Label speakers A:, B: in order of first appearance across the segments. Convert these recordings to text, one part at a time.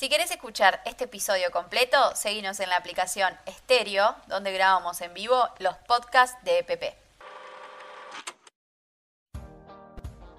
A: Si querés escuchar este episodio completo, seguinos en la aplicación Stereo, donde grabamos en vivo los podcasts de EPP.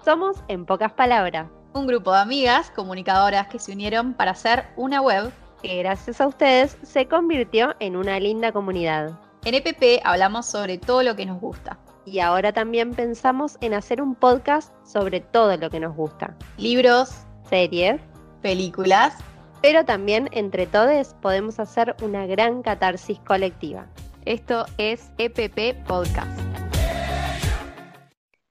B: Somos En Pocas Palabras,
A: un grupo de amigas comunicadoras que se unieron para hacer una web
B: que gracias a ustedes se convirtió en una linda comunidad.
A: En EPP hablamos sobre todo lo que nos gusta.
B: Y ahora también pensamos en hacer un podcast sobre todo lo que nos gusta.
A: Libros,
B: series,
A: películas.
B: Pero también entre todos podemos hacer una gran catarsis colectiva.
A: Esto es EPP Podcast.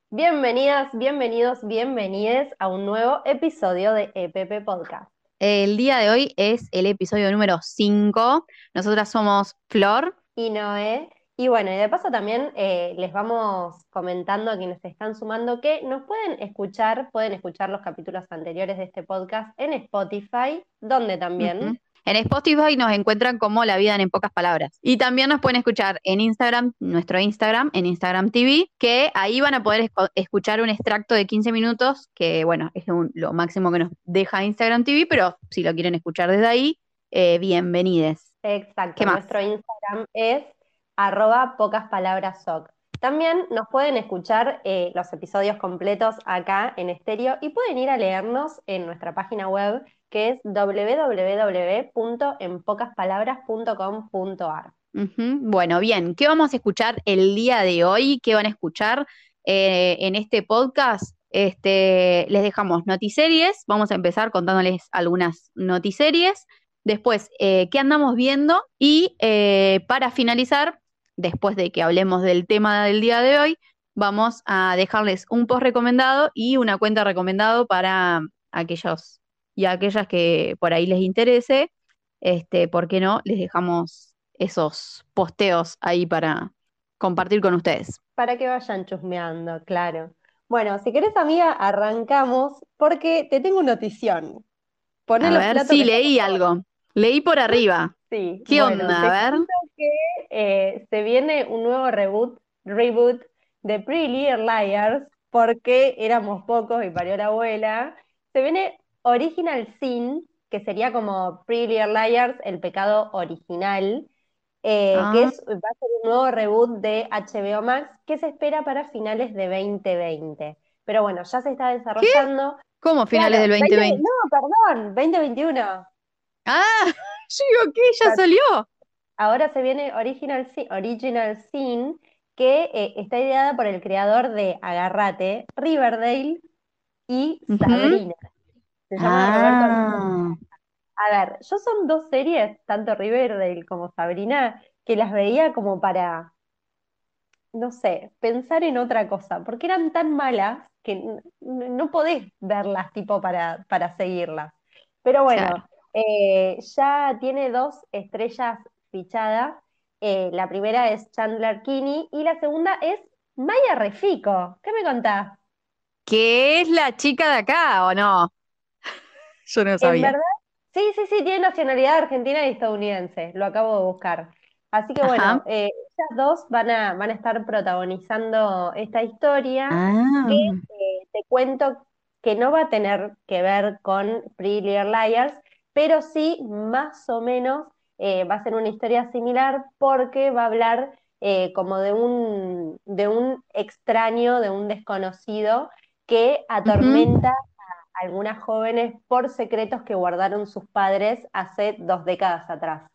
B: Bienvenidas, bienvenidos, bienvenides a un nuevo episodio de EPP Podcast.
A: El día de hoy es el episodio número 5. Nosotras somos Flor
B: y Noé. Y bueno, y de paso también eh, les vamos comentando a quienes se están sumando que nos pueden escuchar, pueden escuchar los capítulos anteriores de este podcast en Spotify, donde también
A: en Spotify nos encuentran como La Vida en Pocas Palabras. Y también nos pueden escuchar en Instagram, nuestro Instagram, en Instagram TV, que ahí van a poder escuchar un extracto de 15 minutos, que bueno, es lo máximo que nos deja Instagram TV, pero si lo quieren escuchar desde ahí, eh, bienvenides.
B: Exacto, nuestro Instagram es arroba pocas palabras soc. También nos pueden escuchar eh, los episodios completos acá en estéreo y pueden ir a leernos en nuestra página web que es www.enpocaspalabras.com.ar.
A: Bueno, bien, ¿qué vamos a escuchar el día de hoy? ¿Qué van a escuchar eh, en este podcast? Este, les dejamos notiseries, vamos a empezar contándoles algunas notiseries, después eh, qué andamos viendo y para finalizar, después de que hablemos del tema del día de hoy, vamos a dejarles un post recomendado y una cuenta recomendado para aquellos y aquellas que por ahí les interese, este, ¿por qué no? Les dejamos esos posteos ahí para compartir con ustedes.
B: Para que vayan chusmeando, claro. Bueno, si querés, amiga, arrancamos porque te tengo notición.
A: a ver, sí, leí algo. Leí por arriba.
B: Sí.
A: ¿Qué onda? A ver.
B: que eh, se viene un nuevo reboot, reboot de Pretty Little Liars porque éramos pocos y parió la abuela. Se viene Original Sin, que sería como Pretty Little Liars, el pecado original, eh, que ah. es, va a ser un nuevo reboot de HBO Max que se espera para finales de 2020. Pero bueno, ya se está desarrollando.
A: ¿Cómo finales del 2020?
B: no, perdón, 2021.
A: Ah, yo digo que ya salió.
B: Ahora se viene Original, Original Sin, que eh, está ideada por el creador de Agarrate, Riverdale y Sabrina.
A: Ah.
B: A ver, yo son dos series, tanto Riverdale como Sabrina, que las veía como para, no sé, pensar en otra cosa, porque eran tan malas que no podés verlas tipo para, para seguirlas. Pero bueno, eh, ya tiene dos estrellas fichadas. Eh, la primera es Chandler Kinney y la segunda es Maya Refico. ¿Qué me contás?
A: ¿Que es la chica de acá o no? Yo no sabía.
B: ¿En verdad? Sí, sí, sí, tiene nacionalidad argentina y estadounidense, lo acabo de buscar. Así que bueno, eh, ellas dos van a, van a estar protagonizando esta historia
A: ah. que
B: eh, te cuento que no va a tener que ver con Pretty Little Liars, pero sí más o menos eh, va a ser una historia similar porque va a hablar como de un, de un extraño, de un desconocido que atormenta algunas jóvenes por secretos que guardaron sus padres hace dos décadas atrás.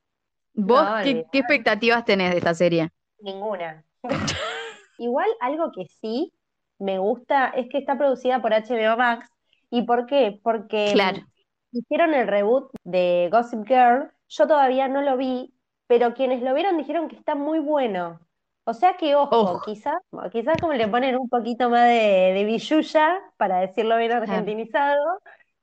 A: ¿Vos qué, expectativas tenés de esta serie?
B: Ninguna. Igual algo que sí me gusta es que está producida por HBO Max. ¿Y por qué? Porque hicieron el reboot de Gossip Girl. Yo todavía no lo vi, pero quienes lo vieron dijeron que está muy bueno. O sea que, ojo, quizás quizás como le ponen un poquito más de, de para decirlo bien argentinizado,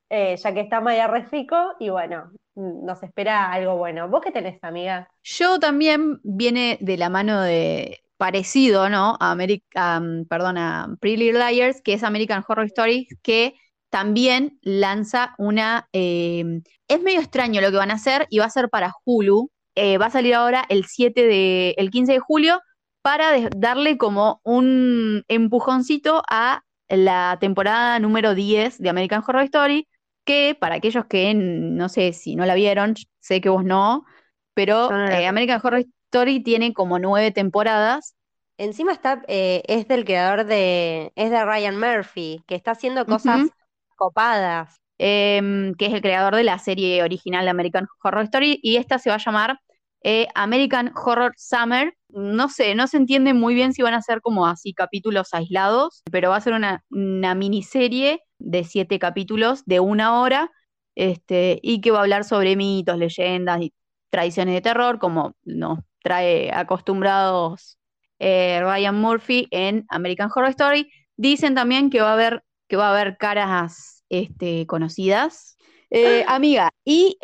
B: eh, ya que está Maya Refico, y bueno, nos espera algo bueno. ¿Vos qué tenés, amiga?
A: Yo también viene de la mano de parecido, ¿no? A, America, perdón, a Pretty Liars, que es American Horror Stories, que también lanza una... Em, es medio extraño lo que van a hacer y va a ser para Hulu. Eh, va a salir ahora el 7 de, el 15 de julio, para darle como un empujoncito a la temporada número 10 de American Horror Story, que para aquellos que no sé si no la vieron, sé que vos no, pero eh, American Horror Story tiene como nueve temporadas.
B: Encima está, eh, es del creador de, es de Ryan Murphy, que está haciendo cosas copadas.
A: Em, que es el creador de la serie original de American Horror Story, y esta se va a llamar eh, American Horror Summer. No sé, no se entiende muy bien si van a ser como así capítulos aislados, pero va a ser una, miniserie de siete capítulos de una hora, este, y que va a hablar sobre mitos, leyendas y tradiciones de terror, como nos trae acostumbrados eh, Ryan Murphy en American Horror Story. Dicen también que va a haber, que va a haber caras este, conocidas. Eh, amiga, y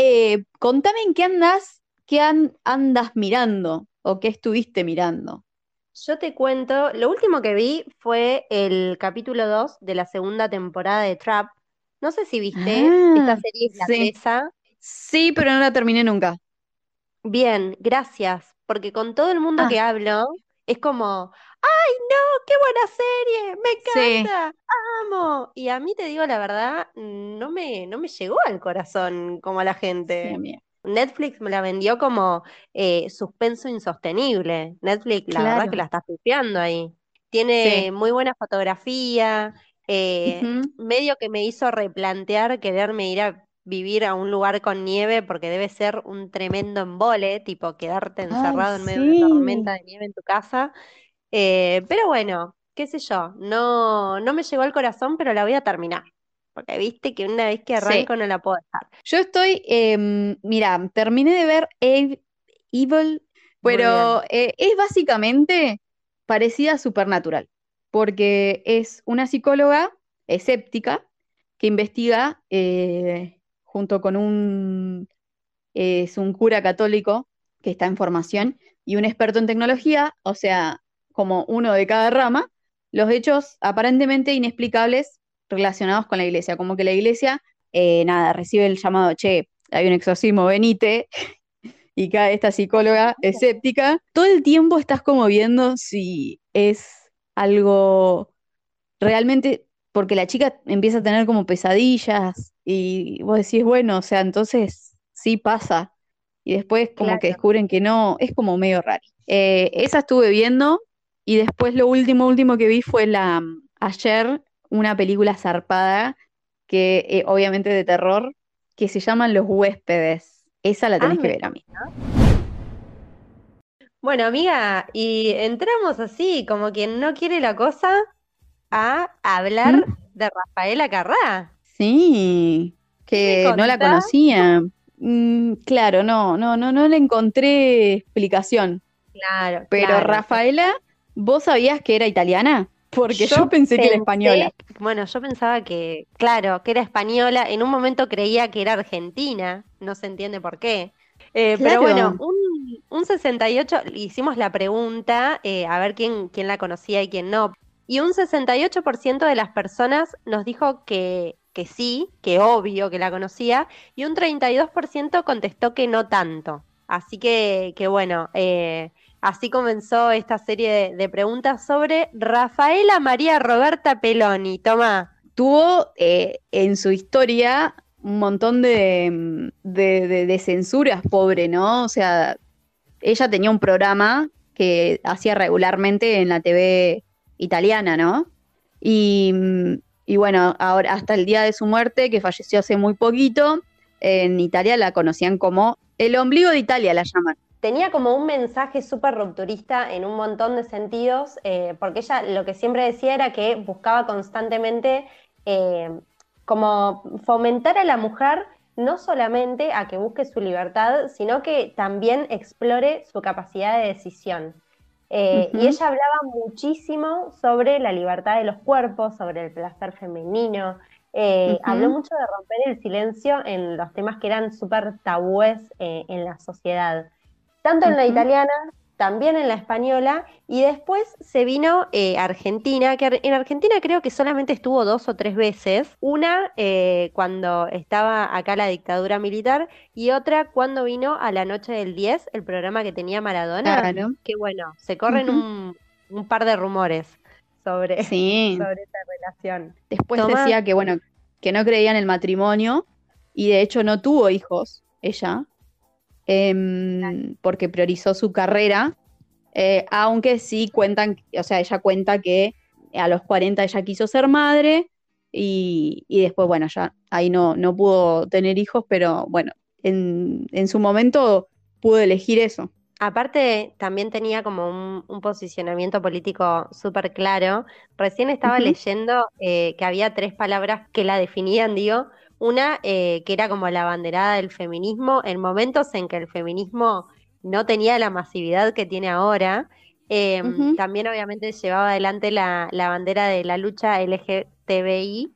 A: contame en qué andas ¿qué andas mirando o qué estuviste mirando?
B: Yo te cuento, lo último que vi fue el capítulo 2 de la segunda temporada de Trap. No sé si viste esta
A: ah,
B: serie islandesa.
A: Sí. sí, pero no la terminé nunca.
B: Bien, gracias, porque con todo el mundo que ah. hablo es como, ¡ay, no! ¡Qué buena serie! ¡Me encanta! ¡Amo! Y a mí te digo la verdad, no me, no me llegó al corazón como a la gente. Sí, Netflix me la vendió como eh, suspenso insostenible. Netflix, la verdad que la está pifiando ahí. Tiene muy buena fotografía, eh, medio que me hizo replantear quererme ir a vivir a un lugar con nieve porque debe ser un tremendo embole, tipo quedarte encerrado en medio de una tormenta de nieve en tu casa. Eh, pero bueno, qué sé yo, no, no me llegó al corazón, pero la voy a terminar porque viste que una vez que arranco no la puedo dejar.
A: Yo estoy, em, mira, terminé de ver Evil, pero eh, es básicamente parecida a Supernatural, porque es una psicóloga escéptica que investiga eh, junto con un, es un cura católico que está en formación y un experto en tecnología, o sea, como uno de cada rama, los hechos aparentemente inexplicables relacionados con la iglesia, como que la iglesia, eh, nada, recibe el llamado, che, hay un exorcismo, venite, y cae esta psicóloga escéptica, todo el tiempo estás como viendo si es algo realmente, porque la chica empieza a tener como pesadillas y vos decís, bueno, o sea, entonces sí pasa. Y después como que descubren que no, es como medio raro. Eh, esa estuve viendo y después lo último, último que vi fue la, ayer una película zarpada que eh, obviamente de terror, que se llama Los huéspedes. Esa la tenés ah, que ver, amiga.
B: Bueno, amiga, y entramos así, como quien no quiere la cosa, a hablar ¿Mm? de Rafaela Carrá.
A: Sí, que no la conocía. Mm, claro, no, no, no, no le encontré explicación.
B: Claro.
A: Pero Rafaela, ¿vos sabías que era italiana? Porque yo, pensé, que era española.
B: Bueno, yo pensaba que, claro, que era española. En un momento creía que era argentina. No se entiende por qué. Eh, pero bueno, un, un, 68, hicimos la pregunta, eh, a ver quién, quién la conocía y quién no. Y un 68% de las personas nos dijo que, que sí, que obvio que la conocía, y un 32% contestó que no tanto. Así que, que bueno, eh, Así comenzó esta serie de, preguntas sobre Rafaela María Roberta Peloni. Toma.
A: Tuvo eh, en su historia un montón de, censuras, pobre, ¿no? O sea, ella tenía un programa que hacía regularmente en la TV italiana, ¿no? Y, y, bueno, ahora hasta el día de su muerte, que falleció hace muy poquito, en Italia la conocían como el ombligo de Italia, la llaman
B: tenía como un mensaje súper rupturista en un montón de sentidos, eh, porque ella lo que siempre decía era que buscaba constantemente eh, como fomentar a la mujer no solamente a que busque su libertad, sino que también explore su capacidad de decisión. Eh, y ella hablaba muchísimo sobre la libertad de los cuerpos, sobre el placer femenino. Habló mucho de romper el silencio en los temas que eran súper tabúes en la sociedad tanto en la italiana, también en la española, y después se vino eh, Argentina, que en Argentina creo que solamente estuvo dos o tres veces, una eh, cuando estaba acá la dictadura militar y otra cuando vino a la noche del 10, el programa que tenía Maradona, claro. que bueno, se corren un, par de rumores sobre, sobre esta relación.
A: Después decía que bueno, que no creía en el matrimonio y de hecho no tuvo hijos ella, em, porque priorizó su carrera, eh, aunque sí cuentan, o sea, ella cuenta que a los 40 ella quiso ser madre y, después, bueno, ya ahí no, no pudo tener hijos, pero bueno, en, en su momento pudo elegir eso.
B: Aparte, también tenía como un, posicionamiento político súper claro. Recién estaba leyendo eh, que había tres palabras que la definían, digo. Una, eh, que era como la banderada del feminismo, en momentos en que el feminismo no tenía la masividad que tiene ahora. Em, también, obviamente, llevaba adelante la, bandera de la lucha LGTBI.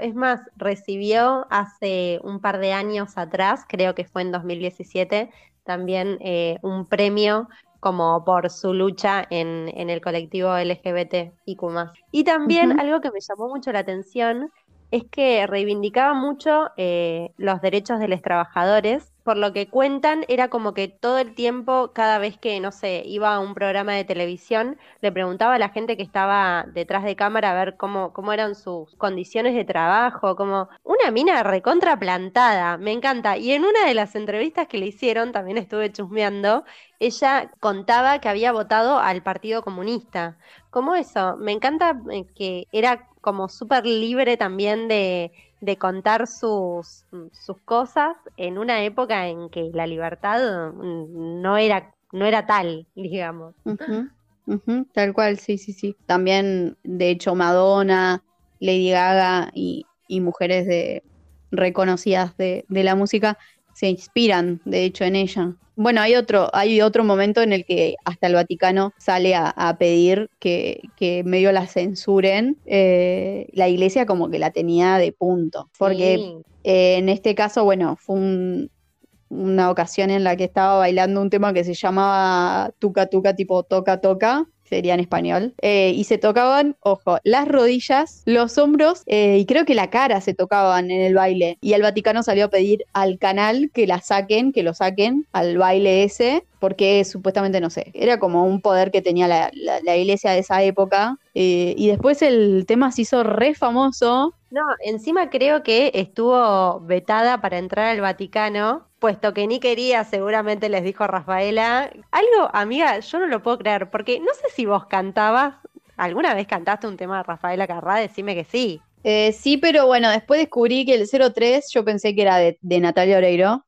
B: Es más, recibió hace un par de años atrás, creo que fue en 2017, también eh, un premio como por su lucha en, el colectivo LGBT y Y también algo que me llamó mucho la atención es que reivindicaba mucho eh, los derechos de los trabajadores por lo que cuentan, era como que todo el tiempo, cada vez que, no sé, iba a un programa de televisión, le preguntaba a la gente que estaba detrás de cámara a ver cómo, cómo eran sus condiciones de trabajo, como una mina recontra plantada, me encanta. Y en una de las entrevistas que le hicieron, también estuve chusmeando, ella contaba que había votado al Partido Comunista. Como eso, me encanta eh, que era como súper libre también de de contar sus, sus cosas en una época en que la libertad mm, no era, no era tal, digamos.
A: tal cual, sí, sí, sí. También, de hecho, Madonna, Lady Gaga y, y mujeres de, reconocidas de, de la música se inspiran, de hecho, en ella. Bueno, hay otro, hay otro momento en el que hasta el Vaticano sale a, pedir que, medio la censuren. Eh, la iglesia como que la tenía de punto. Porque eh, en este caso, bueno, fue una ocasión en la que estaba bailando un tema que se llamaba Tuca Tuca, tipo toca toca sería en español, eh, y se tocaban, ojo, las rodillas, los hombros eh, y creo que la cara se tocaban en el baile. Y el Vaticano salió a pedir al canal que la saquen, que lo saquen al baile ese, porque supuestamente, no sé, era como un poder que tenía la, iglesia de esa época. Eh, y después el tema se hizo re famoso.
B: No, encima creo que estuvo vetada para entrar al Vaticano puesto que ni quería, seguramente les dijo Rafaela. Algo, amiga, yo no lo puedo creer, porque no sé si vos cantabas, ¿alguna vez cantaste un tema de Rafaela Carrá? Decime que sí.
A: Eh, sí, pero bueno, después descubrí que el 03 yo pensé que era de, Natalia Oreiro.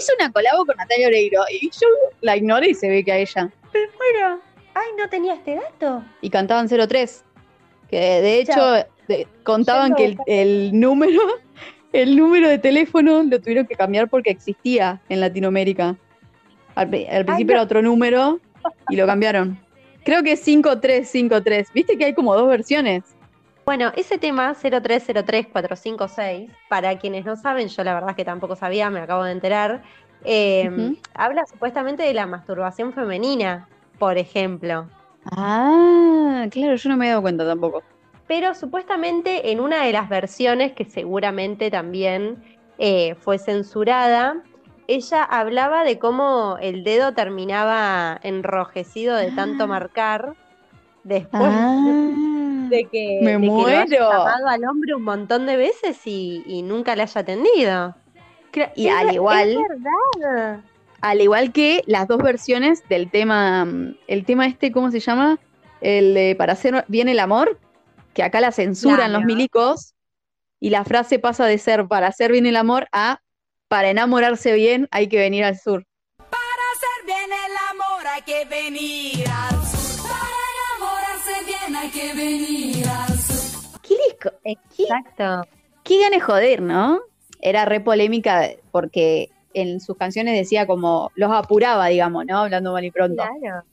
A: Hizo una colabo con Natalia Oreiro y yo la ignoré y se ve que a ella.
B: Pero bueno, ay, no tenía este dato.
A: Y cantaban 03 que de hecho contaban que el, número, el número de teléfono lo tuvieron que cambiar porque existía en Latinoamérica. Al, principio era otro número y lo cambiaron. Creo que es 5353. Viste que hay como dos versiones.
B: Bueno, ese tema 0303456, para quienes no saben, yo la verdad es que tampoco sabía, me acabo de enterar, eh, habla supuestamente de la masturbación femenina, por ejemplo.
A: Ah, claro, yo no me he dado cuenta tampoco.
B: Pero supuestamente en una de las versiones, que seguramente también eh, fue censurada, ella hablaba de cómo el dedo terminaba enrojecido de tanto ah. marcar después
A: ah.
B: De que,
A: me muero.
B: haya llamado al hombre un montón de veces y, nunca le haya atendido.
A: Y al igual.
B: verdad
A: al igual que las dos versiones del tema, mm, el tema este, ¿cómo se llama? El de Para hacer bien el amor, que acá la censuran los milicos, y la frase pasa de ser Para hacer bien el amor a Para enamorarse bien hay que venir al sur.
C: Para hacer bien el amor hay que venir al sur. Que venir al sur.
A: ¿Qué?
B: Exacto.
A: Qué gane joder, ¿no? Era re polémica porque en sus canciones decía como, los apuraba, digamos, ¿no? Hablando mal y pronto.
B: Claro.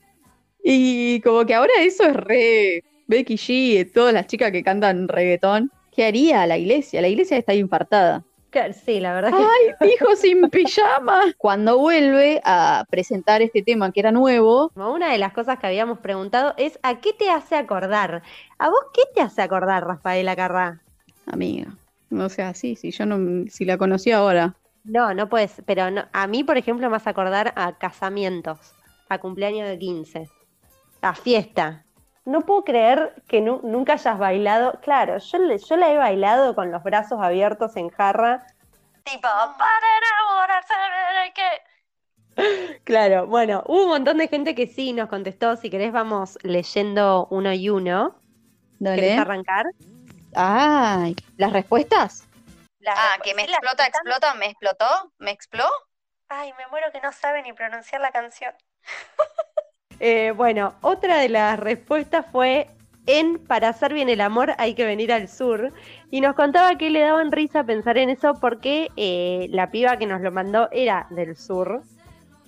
A: Y como que ahora eso es re Becky G, todas las chicas que cantan reggaetón. ¿Qué haría la iglesia? La iglesia está infartada.
B: Sí, la verdad.
A: ¡Ay, hijo sin pijama! Cuando vuelve a presentar este tema que era nuevo.
B: Una de las cosas que habíamos preguntado es: ¿a qué te hace acordar? ¿A vos qué te hace acordar, Rafaela Carrá?
A: Amiga. No sea, sí, sí, yo no, si la conocí ahora.
B: No, no puedes, pero a mí, por ejemplo, me vas a acordar a casamientos, a cumpleaños de 15. a fiesta. No puedo creer que nunca hayas bailado. Claro, yo, yo la he bailado con los brazos abiertos en jarra. Tipo, para enamorarse de que. Claro, bueno, hubo un montón de gente que sí nos contestó. Si querés, vamos leyendo uno y uno.
A: Dale.
B: ¿Querés arrancar?
A: Ay, ¿las respuestas?
D: ah, que me explota, explota, me explotó, me explotó.
B: Ay, me muero que no sabe ni pronunciar la canción. Eh, bueno, otra de las respuestas fue en Para hacer bien el amor hay que venir al sur. Y nos contaba que le daban risa pensar en eso porque eh, la piba que nos lo mandó era del sur.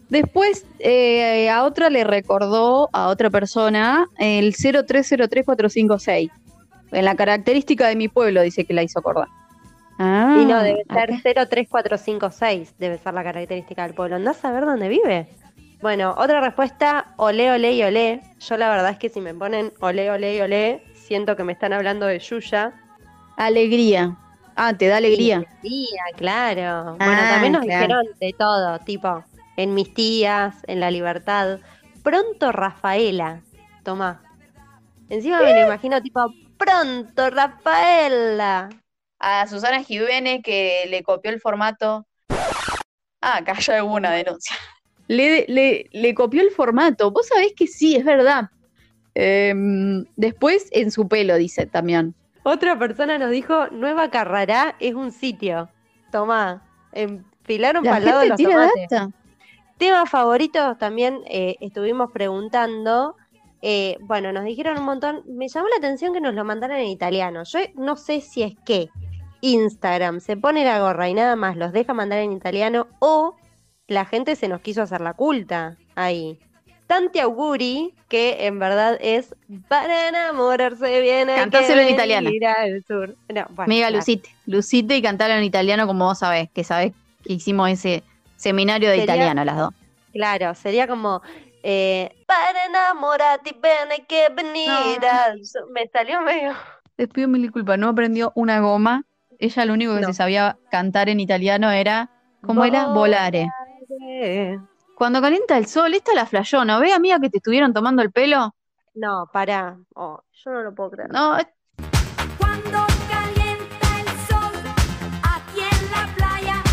A: Después eh, a otra le recordó a otra persona el 0303456. En la característica de mi pueblo dice que la hizo acordar.
B: Ah, y no, debe ser 03456, debe ser la característica del pueblo. ¿Andás a ver dónde vive? Bueno, otra respuesta, olé, olé y olé. Yo la verdad es que si me ponen olé, olé y olé, siento que me están hablando de Yuya.
A: Alegría. Ah, te da alegría.
B: Alegría, claro. bueno, ah, también nos dijeron de todo, tipo, en mis tías, en la libertad. Pronto Rafaela, toma. Encima me lo imagino tipo, pronto Rafaela.
D: A Susana Jiménez que le copió el formato. Ah, acá ya hubo una denuncia
A: le, le, copió el formato. Vos sabés que sí, es verdad. Em, después en su pelo, dice también.
B: Otra persona nos dijo, Nueva Carrará es un sitio. Tomá, enfilaron para el lado de los tomates. Temas favoritos también eh, estuvimos preguntando. Eh, bueno, nos dijeron un montón. Me llamó la atención que nos lo mandaran en italiano. Yo no sé si es que Instagram se pone la gorra y nada más los deja mandar en italiano o la gente se nos quiso hacer la culta ahí. Tanti auguri, que en verdad es para enamorarse bien.
A: Cantáselo en italiano.
B: Sur.
A: Mega Lucite. Lucite y cantarlo en italiano como vos sabés, que sabés que hicimos ese seminario de italiano las dos.
B: Claro, sería como eh, para enamorarte bien que venir Me salió medio...
A: Les pido mil disculpas, no aprendió una goma. Ella lo único que se sabía cantar en italiano era, ¿cómo era? Volare. Cuando calienta el sol, esta la flayó, ¿no ve, amiga, que te estuvieron tomando el pelo?
B: No, para. Oh, yo no lo puedo creer.
A: No.
C: Cuando calienta el sol, aquí en la playa.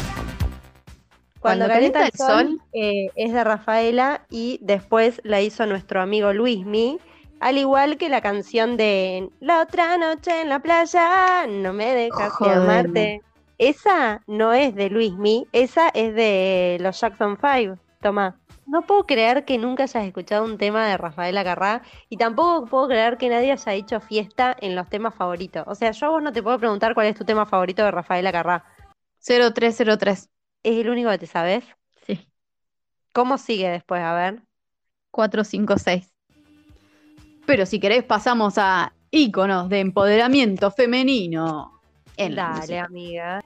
B: Cuando, calienta, el sol, eh, es de Rafaela y después la hizo nuestro amigo Luismi. Al igual que la canción de La otra noche en la playa, no me dejas de amarte. Esa no es de Luismi, esa es de los Jackson 5. Toma. No puedo creer que nunca hayas escuchado un tema de Rafaela Carrá y tampoco puedo creer que nadie haya hecho fiesta en los temas favoritos. O sea, yo a vos no te puedo preguntar cuál es tu tema favorito de Rafaela Carrá.
A: 0303.
B: ¿Es el único que te sabes?
A: Sí.
B: ¿Cómo sigue después? A ver.
A: 456. Pero si querés pasamos a íconos de empoderamiento femenino.
B: Dale, amiga.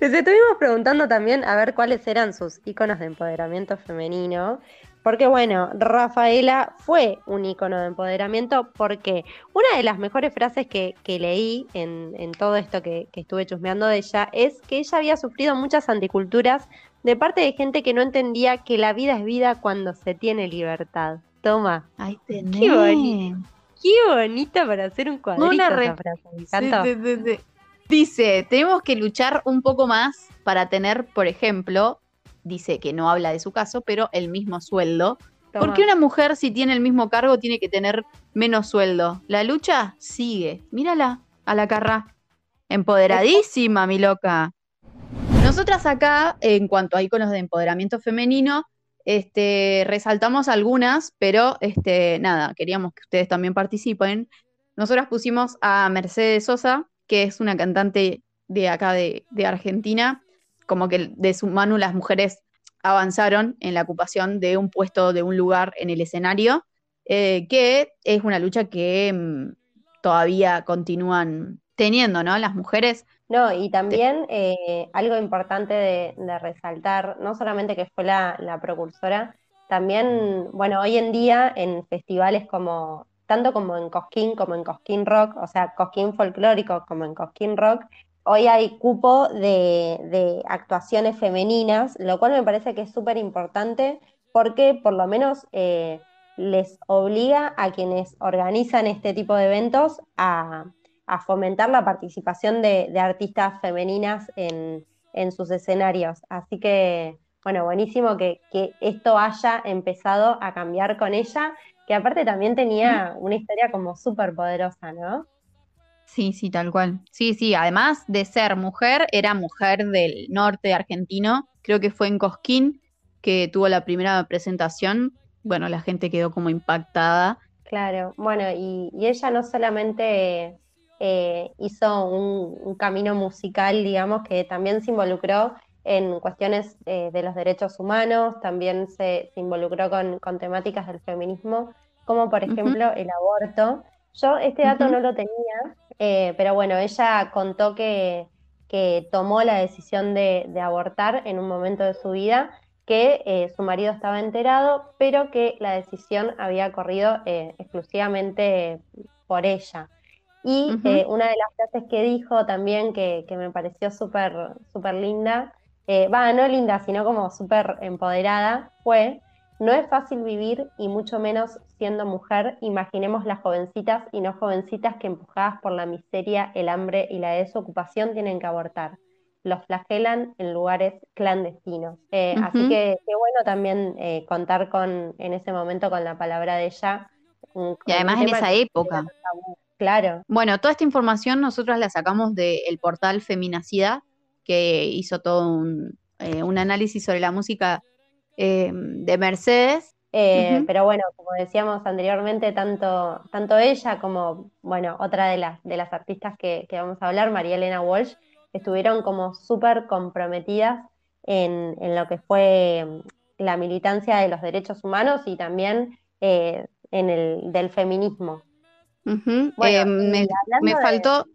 B: Les estuvimos preguntando también a ver cuáles eran sus iconos de empoderamiento femenino. Porque bueno, Rafaela fue un icono de empoderamiento porque una de las mejores frases que, leí en, todo esto que, estuve chusmeando de ella es que ella había sufrido muchas anticulturas de parte de gente que no entendía que la vida es vida cuando se tiene libertad. Toma.
A: Ay, tenés. Qué bonita.
B: Qué bonita para hacer un cuadrito una frase.
A: Dice, tenemos que luchar un poco más para tener, por ejemplo, dice que no habla de su caso, pero el mismo sueldo. ¿Por qué una mujer si tiene el mismo cargo tiene que tener menos sueldo? La lucha sigue. Mírala a la carra. Empoderadísima, mi loca. Nosotras acá, en cuanto a iconos de empoderamiento femenino, este, resaltamos algunas, pero este, nada, queríamos que ustedes también participen. Nosotras pusimos a Mercedes Sosa, que es una cantante de acá de, Argentina, como que de su mano las mujeres avanzaron en la ocupación de un puesto, de un lugar en el escenario, eh, que es una lucha que mm, todavía continúan teniendo, ¿no? Las mujeres.
B: No, y también eh, algo importante de, resaltar, no solamente que fue la, la precursora, también, bueno, hoy en día en festivales como tanto como en Cosquín como en Cosquín Rock, o sea, Cosquín folclórico como en Cosquín Rock, hoy hay cupo de, actuaciones femeninas, lo cual me parece que es súper importante porque por lo menos eh, les obliga a quienes organizan este tipo de eventos a, fomentar la participación de, artistas femeninas en, sus escenarios. Así que, bueno, buenísimo que, esto haya empezado a cambiar con ella, que aparte también tenía una historia como súper poderosa, ¿no?
A: Sí, sí, tal cual. Sí, sí, además de ser mujer, era mujer del norte argentino, creo que fue en Cosquín que tuvo la primera presentación bueno, la gente quedó como impactada.
B: Claro, bueno, y, ella no solamente eh, hizo un, camino musical, digamos, que también se involucró en cuestiones eh, de los derechos humanos, también se, involucró con, temáticas del feminismo, como por ejemplo el aborto. Yo este dato no lo tenía, eh, pero bueno, ella contó que, que tomó la decisión de, de, abortar en un momento de su vida que eh, su marido estaba enterado, pero que la decisión había corrido exclusivamente por ella. Y eh, una de las frases que dijo también que, me pareció súper super linda, va, no linda, sino como súper empoderada, fue, no es fácil vivir y mucho menos siendo mujer, imaginemos las jovencitas y no jovencitas que empujadas por la miseria, el hambre y la desocupación tienen que abortar los flagelan en lugares clandestinos. Eh, así que qué bueno también eh, contar con en ese momento con la palabra de ella.
A: y además en esa época.
B: Claro.
A: Bueno, toda esta información nosotros la sacamos del portal Feminacida, que hizo todo un, eh, análisis sobre la música de Mercedes.
B: Pero bueno, como decíamos anteriormente, tanto, tanto ella como, bueno, otra de las, de las artistas que, que vamos a hablar, María Elena Walsh, estuvieron como súper comprometidas en, lo que fue mm, la militancia de los derechos humanos y también eh, en el del feminismo.
A: Eh, me, faltó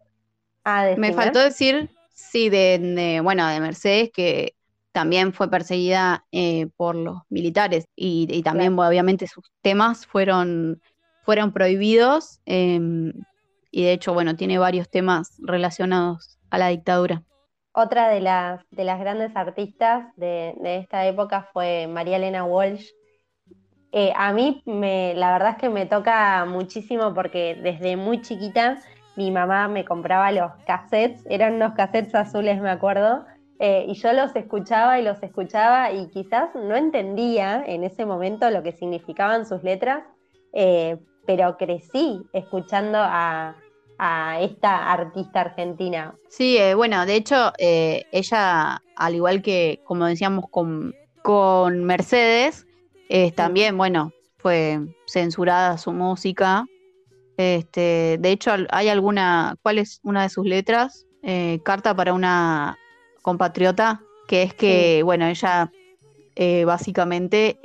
A: ah, me faltó decir sí de, bueno de Mercedes que también fue perseguida eh, por los militares y, también obviamente sus temas fueron fueron prohibidos em, y de hecho bueno tiene varios temas relacionados a la dictadura.
B: Otra de las, de las grandes artistas de, esta época fue María Elena Walsh. Eh, a mí me, la verdad es que me toca muchísimo porque desde muy chiquita mi mamá me compraba los cassettes, eran unos cassettes azules me acuerdo, eh, y yo los escuchaba y los escuchaba y quizás no entendía en ese momento lo que significaban sus letras, eh, pero crecí escuchando a, a esta artista argentina.
A: Sí, eh, bueno, de hecho, ella, al igual que, como decíamos, con, con Mercedes, también, bueno, fue censurada su música. Este, de hecho, hay alguna, ¿cuál es una de sus letras? Carta para una compatriota, que es que, bueno, ella básicamente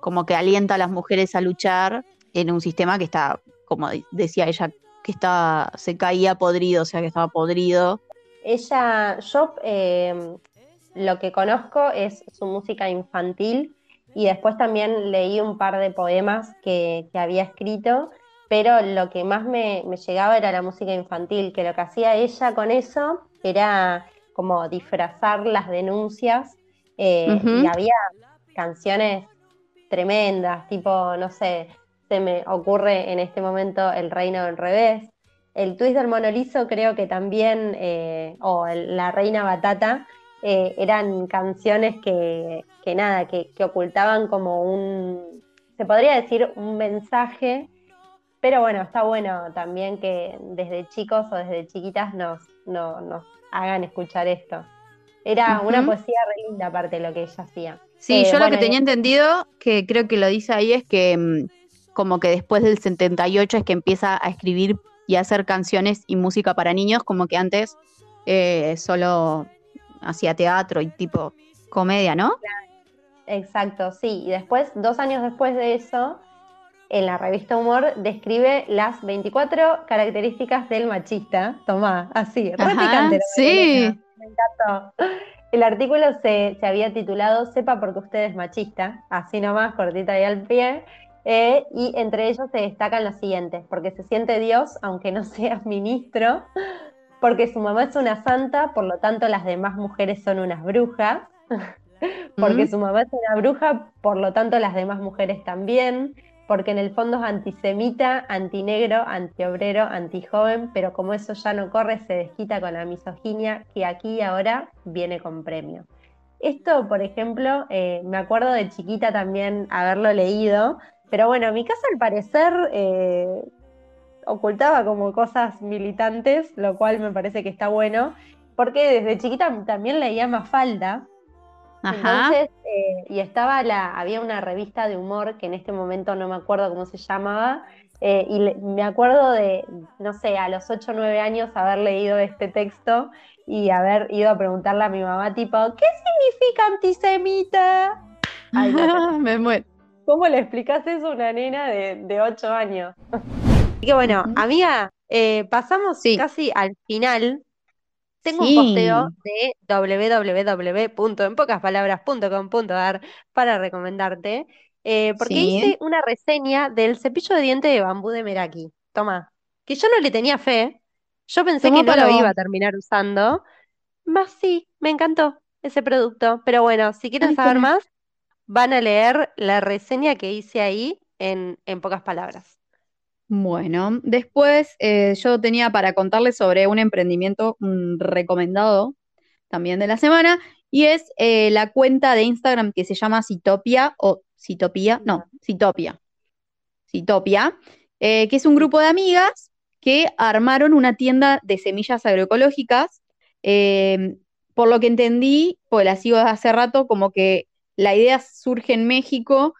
A: como que alienta a las mujeres a luchar en un sistema que está, como decía ella, que estaba, se caía podrido, o sea que estaba podrido.
B: Ella, yo lo que conozco es su música infantil y después también leí un par de poemas que, había escrito, pero lo que más me, llegaba era la música infantil, que lo que hacía ella con eso era como disfrazar las denuncias eh, y había canciones tremendas, tipo, no sé, se me ocurre en este momento El Reino del Revés. El twist del monolizo creo que también, eh, o La Reina Batata, eh, eran canciones que, nada, que, ocultaban como un, se podría decir, un mensaje, pero bueno, está bueno también que desde chicos o desde chiquitas nos, nos hagan escuchar esto. Era una poesía re linda aparte de lo que ella hacía.
A: Sí, eh, yo lo que tenía entendido, que creo que lo dice ahí, es que mm, como que después del 78 es que empieza a escribir y a hacer canciones y música para niños, como que antes eh, solo hacía teatro y tipo comedia, ¿no?
B: Exacto, sí. Y después, dos años después de eso, en la revista Humor describe las 24 características del machista. Tomá, así, repicante.
A: Sí.
B: Me encantó. El artículo se, se, había titulado Sepa porque usted es machista, así nomás, cortita ahí al pie. Eh, y entre ellos se destacan los siguientes, porque se siente Dios, aunque no sea ministro, porque su mamá es una santa, por lo tanto las demás mujeres son unas brujas. porque su mamá es una bruja, por lo tanto las demás mujeres también, porque en el fondo es antisemita, antinegro, antiobrero, antijoven, pero como eso ya no corre, se desquita con la misoginia que aquí y ahora viene con premio. Esto, por ejemplo, eh, me acuerdo de chiquita también haberlo leído, pero bueno, mi casa al parecer eh, ocultaba como cosas militantes, lo cual me parece que está bueno, porque desde chiquita también leía Mafalda. Entonces, eh, y estaba la, había una revista de humor que en este momento no me acuerdo cómo se llamaba, eh, y me acuerdo de, no sé, a los 8 o 9 años haber leído este texto y haber ido a preguntarle a mi mamá, tipo, ¿qué significa antisemita?
A: me muero.
B: ¿Cómo le explicas eso a una nena de, de 8 años? Así que bueno, amiga, eh, pasamos casi al final. Tengo un posteo de www.enpocaspalabras.com.ar para recomendarte, eh, porque hice una reseña del cepillo de diente de bambú de Meraki. Toma, que yo no le tenía fe, yo pensé que no lo iba a terminar usando, más sí, me encantó ese producto. Pero bueno, si quieren saber más, van a leer la reseña que hice ahí en, en pocas palabras.
A: Bueno, después eh, yo tenía para contarles sobre un emprendimiento recomendado también de la semana y es eh, la cuenta de Instagram que se llama Citopia o Citopia, no, Citopia, Citopia, eh, que es un grupo de amigas que armaron una tienda de semillas agroecológicas. por lo que entendí, pues la sigo hace rato, como que la idea surge en México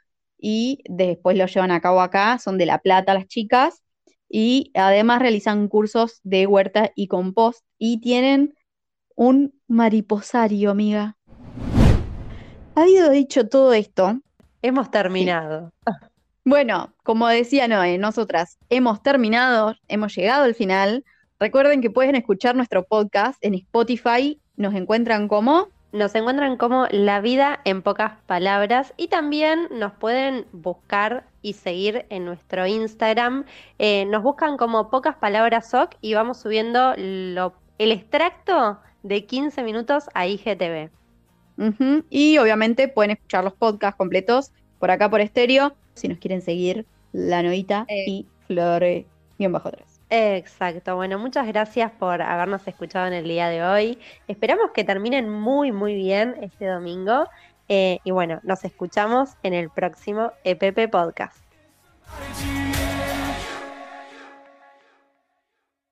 A: y después lo llevan a cabo acá, son de La Plata las chicas, y además realizan cursos de huerta y compost y tienen un mariposario, amiga. Habido dicho todo esto,
B: hemos terminado.
A: Bueno, como decía Noé, nosotras hemos terminado, hemos llegado al final. Recuerden que pueden escuchar nuestro podcast en Spotify, nos encuentran como
B: nos encuentran como La Vida en Pocas Palabras y también nos pueden buscar y seguir en nuestro Instagram. Eh, nos buscan como Pocas Palabras SOC y vamos subiendo lo, el extracto de 15 minutos a IGTV.
A: Y obviamente pueden escuchar los podcasts completos por acá por estéreo si nos quieren seguir La Noita eh. y Flore bien bajo atrás.
B: Exacto, bueno, muchas gracias por habernos escuchado en el día de hoy. Esperamos que terminen muy, muy bien este domingo. Eh, y bueno, nos escuchamos en el próximo EPP Podcast.